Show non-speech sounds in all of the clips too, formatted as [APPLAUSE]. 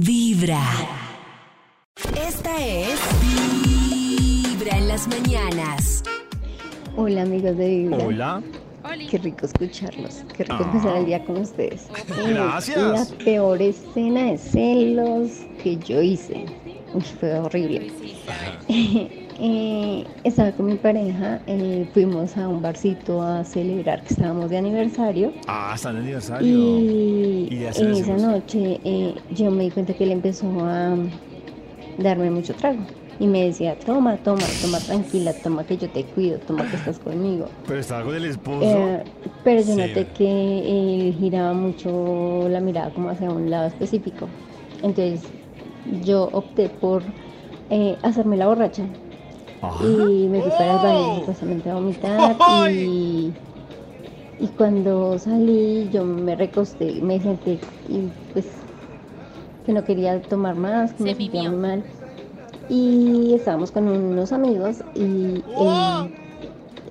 Vibra. Esta es Vibra en las mañanas. Hola amigos de Vibra. Hola. Qué rico escucharlos. Qué rico Ah. empezar el día con ustedes. Gracias. La peor escena de celos que yo hice. Uy, fue horrible. [LAUGHS] Eh, estaba con mi pareja, eh, fuimos a un barcito a celebrar que estábamos de aniversario. Ah, está en aniversario. Y Y de en esa noche eh, yo me di cuenta que él empezó a darme mucho trago. Y me decía, toma, toma, toma, tranquila, toma que yo te cuido, toma que estás conmigo. Pero estaba con el esposo. Pero yo Sí. noté que él giraba mucho la mirada como hacia un lado específico. Entonces yo opté por hacerme la borracha. Ajá. Y me fui para el baño supuestamente a vomitar. Y, y cuando salí yo me recosté, me senté y pues que no quería tomar más, que Se me sentía muy mal. Y estábamos con unos amigos y él,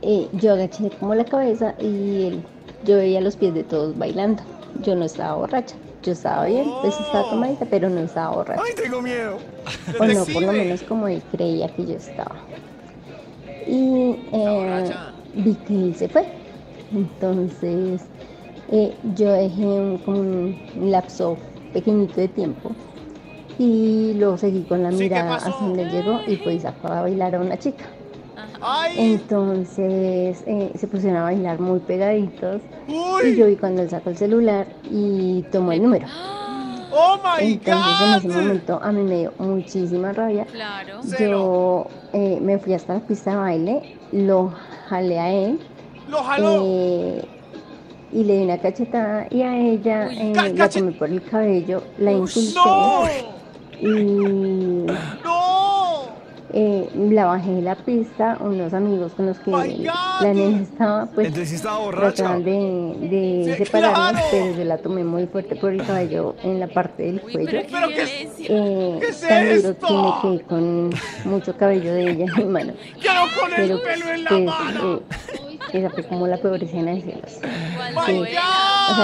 eh, yo agaché como la cabeza y él, yo veía los pies de todos bailando. Yo no estaba borracha, yo estaba bien, pues estaba tomadita, pero no estaba borracha. Ay, tengo miedo. [LAUGHS] O no, por lo menos como él creía que yo estaba. Y eh, vi que él se fue. Entonces eh, yo dejé un, como un lapso pequeñito de tiempo y luego seguí con la mirada hasta donde llegó y pues sacó a bailar a una chica. Entonces eh, se pusieron a bailar muy pegaditos y yo vi cuando él sacó el celular y tomó el número. ¡Oh, my Entonces en ese momento a mí me dio muchísima rabia. Claro. Yo eh, me fui hasta la pista de baile, lo jalé a él ¡Lo jaló! eh, y le di una cachetada y a ella Uy, eh, la tomé por el cabello, la insulté ¡No! y ¡No! Eh, la bajé de la pista. Unos amigos con los que la nena estaba pues Entonces estaba borracha. de, de Sí, separarnos, claro. pero yo la tomé muy fuerte por el cabello en la parte del Uy, cuello. pero qué Pero qué- violencia. Eh, ¿Qué es tan duro esto? que me quedé con mucho cabello de ella en [LAUGHS] mi mano. ¡Quiero con el Pero pelo en la pues, mano! eh, esa fue como la peor escena de celos.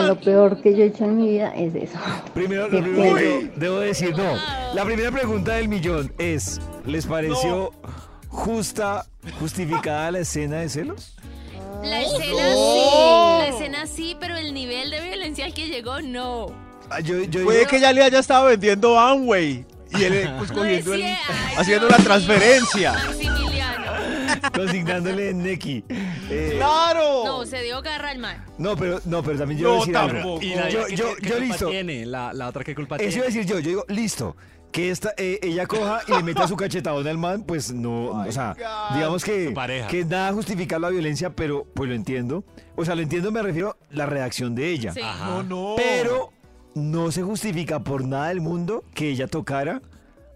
Lo peor que yo he hecho en mi vida es eso. Primero, lo que debo decir, no. La primera pregunta del millón es: ¿les pareció justa, justificada la escena de celos? La escena sí, la escena sí, pero el nivel de violencia al que llegó, no. Ah, yo, yo Puede que ella le haya estado vendiendo Amway y él pues, [LAUGHS] No cogiendo el, decía, ay, haciendo la transferencia. Consignándole en Neki. Eh, ¡Claro! No, se dio garra al man. no, pero, no, pero también yo No, voy a decir algo. tampoco. Y la Yo, ¿qué- yo, qué yo culpa listo. tiene? La, la otra qué culpa Eso iba a tiene. decir yo, yo digo, listo. Que esta, eh, ella coja y le meta su cachetadón al man, pues no, o sea, God. digamos que, Su pareja. que nada justifica la violencia, pero pues lo entiendo. O sea, lo entiendo, me refiero a la reacción de ella. Sí. No, no. Pero no se justifica por nada del mundo que ella tocara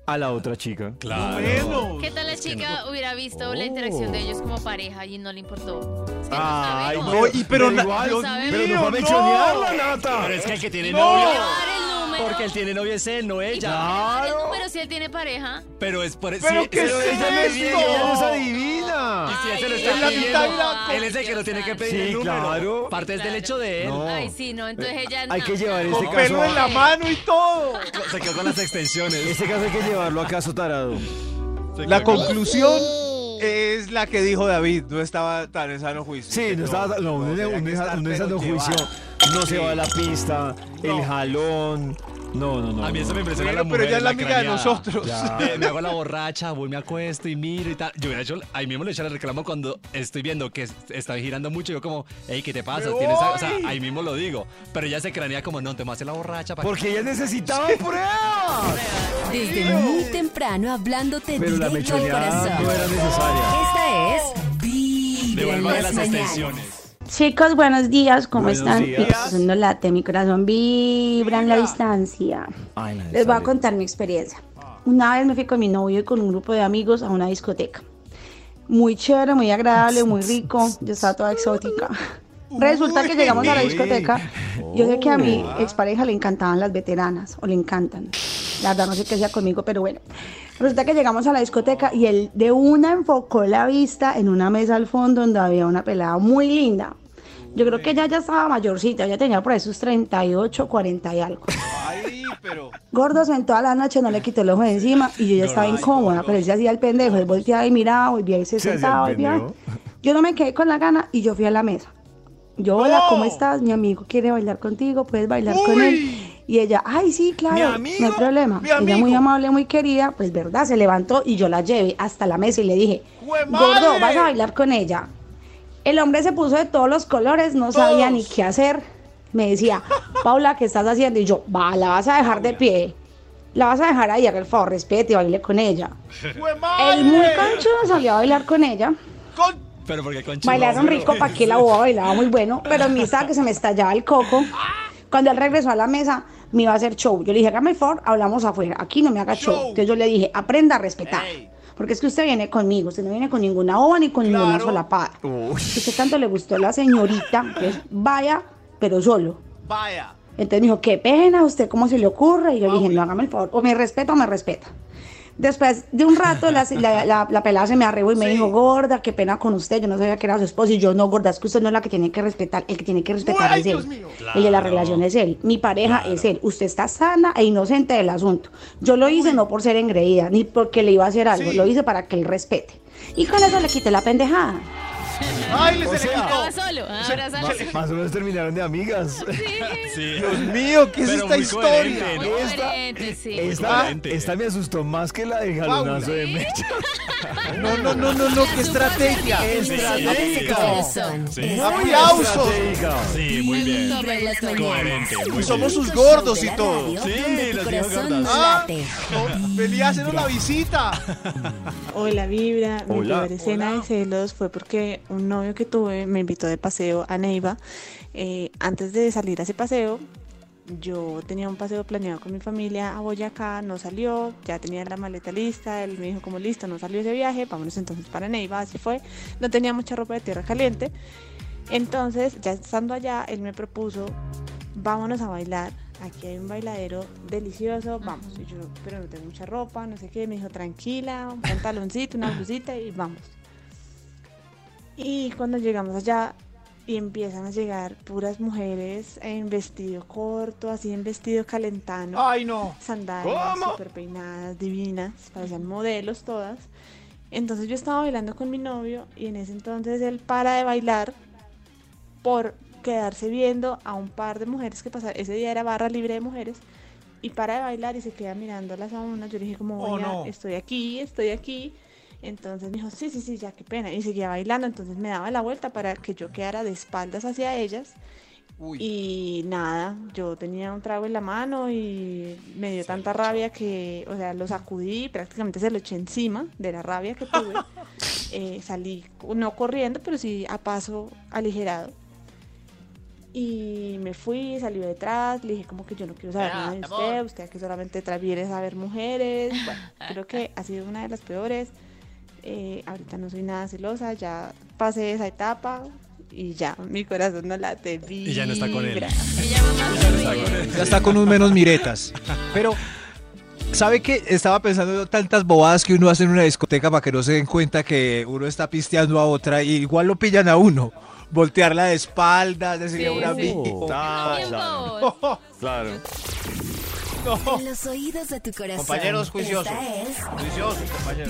a la otra chica. Claro. ¿Qué tal la chica hubiera visto la interacción de ellos como pareja y no le importó? Es que no Ay, sabemos. No, y pero, na- igual, Dios sabemos. Pero no mío, va a no. mechonearla, Nata. Pero es que el que tiene No. novia. Llevar el número. Porque el tiene novia es él, no ¿Y por qué ella. Claro. número si él tiene pareja? Pero es por ¿Pero sí, qué pero es ella no esto? viene, Ella no es Y adivina. Si él se lo está en la pidiendo, mitad él es el que lo tiene que pedir Sí, el número. claro. Parte es del Claro. hecho de él. No. Ay, sí, no, entonces ella Hay no. que llevar este Con caso pelo en la mano y todo. Se quedó con las extensiones. este caso hay que llevarlo a caso tarado. La conclusión es la que dijo David. No estaba tan en sano juicio. Sí, no estaba, no, un, un, un, juicio, no se va a la pista, el jalón, no, no, no. A mí eso no. me impresiona Bueno, la pero mujer, ella es la amiga de nosotros. Ya. Me hago la borracha, voy, me acuesto y miro y tal. Yo hubiera hecho, ahí mismo le eché el reclamo cuando estoy viendo que es- está girando mucho. Yo como, hey, ¿qué te pasa? ¡Me ¿Tienes algo?" o sea, ahí mismo lo digo. Pero ella se cranea como, no, te me hace la borracha. ¿para qué?". Porque ella necesitaba pruebas. Desde muy temprano hablándote Pero la directo al mechoneada corazón. no era necesaria. Esta es Vibra en las las mañanas. Chicos, buenos días, ¿cómo Buenos están? días. No late, mi corazón vibra en la distancia. Ay, Les voy a contar mi experiencia. Una vez me fui con mi novio y con un grupo de amigos a una discoteca. Muy chévere, muy agradable, muy rico. Yo estaba toda exótica. Resulta que llegamos a la discoteca. Yo sé que a mi expareja le encantaban las veteranas, o le encantan. La verdad no sé qué hacía conmigo, pero bueno. Resulta que llegamos a la discoteca y él de una enfocó la vista en una mesa al fondo donde había una pelada muy linda. Yo creo que ella ya estaba mayorcita, ella tenía por ahí sus 38, 40 y algo. Ay, pero. Gordos en toda la noche, no le quitó el ojo de encima y yo ya estaba incómoda, pero él se hacía el pendejo, él volteaba y miraba, volvía y se Se sentaba, volvía. Yo no me quedé con la gana y yo fui a la mesa. Yo, hola, ¿cómo estás? Mi amigo quiere bailar contigo, puedes bailar con él. Y ella, ay, sí, claro, ¿Mi no hay problema. ¿Mi Ella muy amable, muy querida, pues verdad, se levantó y yo la llevé hasta la mesa y le dije, ¡Jue gordo, vas a bailar con ella. El hombre se puso de todos los colores, no sabía Todos. ni qué hacer. Me decía, Paula, ¿qué estás haciendo? Y yo, va, la vas a dejar de pie. La vas a dejar ahí, haga el favor, respete y baile con ella. El muy conchudo salió a bailar con ella. Con- Pero porque con Bailaron rico, para que la boba bailaba muy bueno, pero en mí estaba que se me estallaba el coco. Cuando él regresó a la mesa, me iba a hacer show. Yo le dije, hágame el favor, hablamos afuera. Aquí no me haga show. Show. Entonces yo le dije, aprenda a respetar. Ey. Porque es que usted viene conmigo, usted no viene con ninguna boba ni con ninguna Claro. solapada. Uy. Si usted tanto le gustó la señorita, vaya, pero solo. Vaya. Entonces me dijo, qué pena, ¿usted cómo se le ocurre? Y yo le dije, no, hágame el favor, o me respeta o me respeta. Después de un rato, la, [LAUGHS] la, la- la pelada se me arrebó y me Sí. dijo, gorda, qué pena con usted, yo no sabía que era su esposo. Y yo, no, gorda, es que usted no es la que tiene que respetar, el que tiene que respetar es él. Dios mío. El de la relación es él, mi pareja es él. Usted está sana e inocente del asunto. Yo lo hice no por ser engreída, ni porque le iba a hacer algo, Sí. lo hice para que él respete. Y con eso le quité la pendejada. ¡Ay, le O se le quitó! Solo. ah, abrazarse. [LAUGHS] Más o menos terminaron de amigas. [LAUGHS] Sí. Dios mío, ¿qué es Pero esta muy historia? coherente, Muy ¿no? coherente, sí. Esta, me asustó más que la de jalonazo de Mecha. [LAUGHS] No, no, no, no, no, qué estrategia. Corazón. Sí. Es ¡Aplausos! Estratégica. Sí, muy bien. Vibra en las mañanas. Coherente, muy somos sus gordos y la todo. radio Sí, tu las dijo corazón gordas. no Ah. late. Oh, Venía a hacer una visita. Hola Vibra, mi Hola. primera escena de celos fue porque un novio que tuve me invitó de paseo a Neiva. Eh, antes de salir a ese paseo, yo tenía un paseo planeado con mi familia a Boyacá, no salió, ya tenía la maleta lista, él me dijo como listo, no salió ese viaje, vámonos entonces para Neiva, así fue. No tenía mucha ropa de tierra caliente, entonces ya estando allá, él me propuso, vámonos a bailar. Aquí hay un bailadero delicioso, vamos. Y yo, pero no tengo mucha ropa, no sé qué. Me dijo, tranquila, un pantaloncito, una blusita y vamos. Y cuando llegamos allá y empiezan a llegar puras mujeres en vestido corto, así en vestido calentano, Ay, no. sandalias súper peinadas, divinas, parecían modelos todas. Entonces yo estaba bailando con mi novio y en ese entonces él para de bailar por quedarse viendo a un par de mujeres que pasaban. Ese día era barra libre de mujeres y para de bailar y se queda mirándolas a una. Yo le dije como, Oh, no. estoy aquí, estoy aquí. Entonces me dijo, sí, sí, sí, ya, qué pena. Y seguía bailando, entonces me daba la vuelta para que yo quedara de espaldas hacia ellas. Uy. Y nada, yo tenía un trago en la mano y me dio tanta rabia que, o sea, lo sacudí, prácticamente se lo eché encima de la rabia que tuve. [LAUGHS] Eh, salí, no corriendo, pero sí a paso aligerado. Y me fui, salió detrás, le dije como que yo no quiero saber nada de usted, usted aquí solamente tra- viene a ver mujeres. Bueno, [LAUGHS] creo que ha sido una de las peores. Eh, ahorita no soy nada celosa, ya pasé esa etapa y ya mi corazón no late. Y ya no está con él. vibra. Ya está con un menos miretas. Pero, ¿sabe qué? Estaba pensando tantas bobadas que uno hace en una discoteca para que no se den cuenta que uno está pisteando a otra y igual lo pillan a uno. Voltearla de espaldas, decirle a Sí, una sí. Tiempos. [LAUGHS] Claro. En los oídos de tu corazón. Compañeros juiciosos. Es Juiciosos, compañero.